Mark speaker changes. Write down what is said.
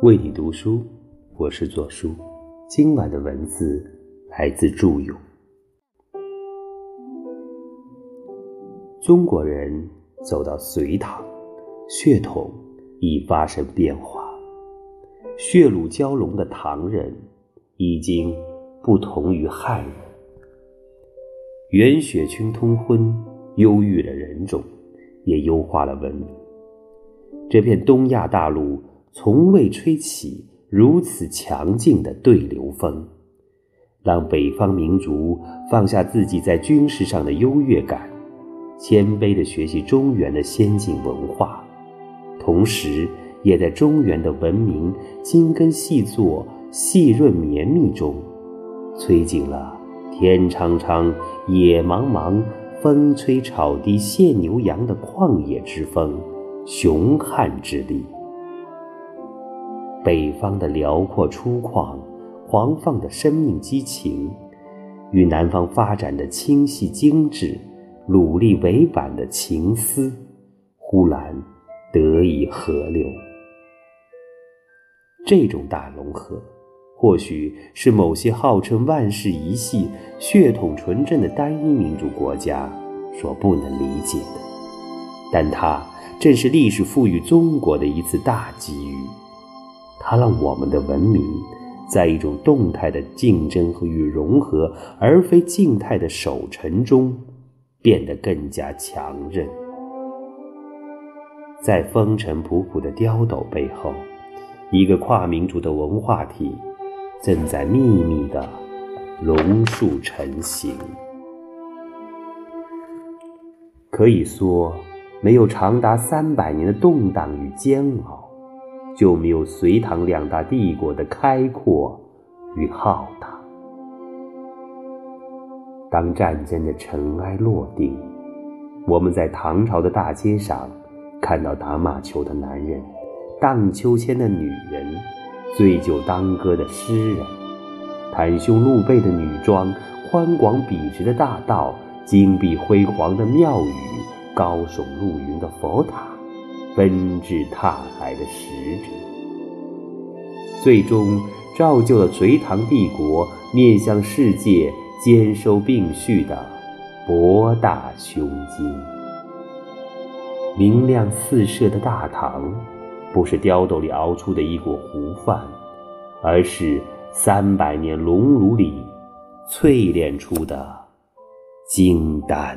Speaker 1: 为你读书，我是左书。今晚的文字来自祝勇。中国人走到隋唐，血统已发生变化。血乳交融的唐人，已经不同于汉人。元血群通婚，忧郁了人种，也优化了文明。这片东亚大陆。从未吹起如此强劲的对流风，让北方民族放下自己在军事上的优越感，谦卑地学习中原的先进文化，同时也在中原的文明精耕细作、细润绵密中，吹进了天苍苍、野茫茫、风吹草低见牛羊的旷野之风、雄悍之力。北方的辽阔粗犷、狂放的生命激情，与南方发展的清晰精致、努力委婉的情思，忽然得以合流。这种大融合，或许是某些号称万世一系、血统纯正的单一民族国家所不能理解的，但它正是历史赋予中国的一次大机遇。它让我们的文明，在一种动态的竞争和与融合，而非静态的守成中，变得更加强韧。在风尘仆仆的碉斗背后，一个跨民族的文化体，正在秘密的榕树成型。可以说，没有长达三百年的动荡与煎熬。就没有隋唐两大帝国的开阔与浩大。当战争的尘埃落定，我们在唐朝的大街上看到打马球的男人、荡秋千的女人、醉酒当歌的诗人、袒胸露背的女装、宽广笔直的大道、金碧辉煌的庙宇、高耸入云的佛塔。纷至沓来的使者，最终造就了隋唐帝国面向世界兼收并蓄的博大胸襟。明亮四射的大唐，不是碉斗里熬出的一锅糊饭，而是三百年熔炉里淬炼出的金丹。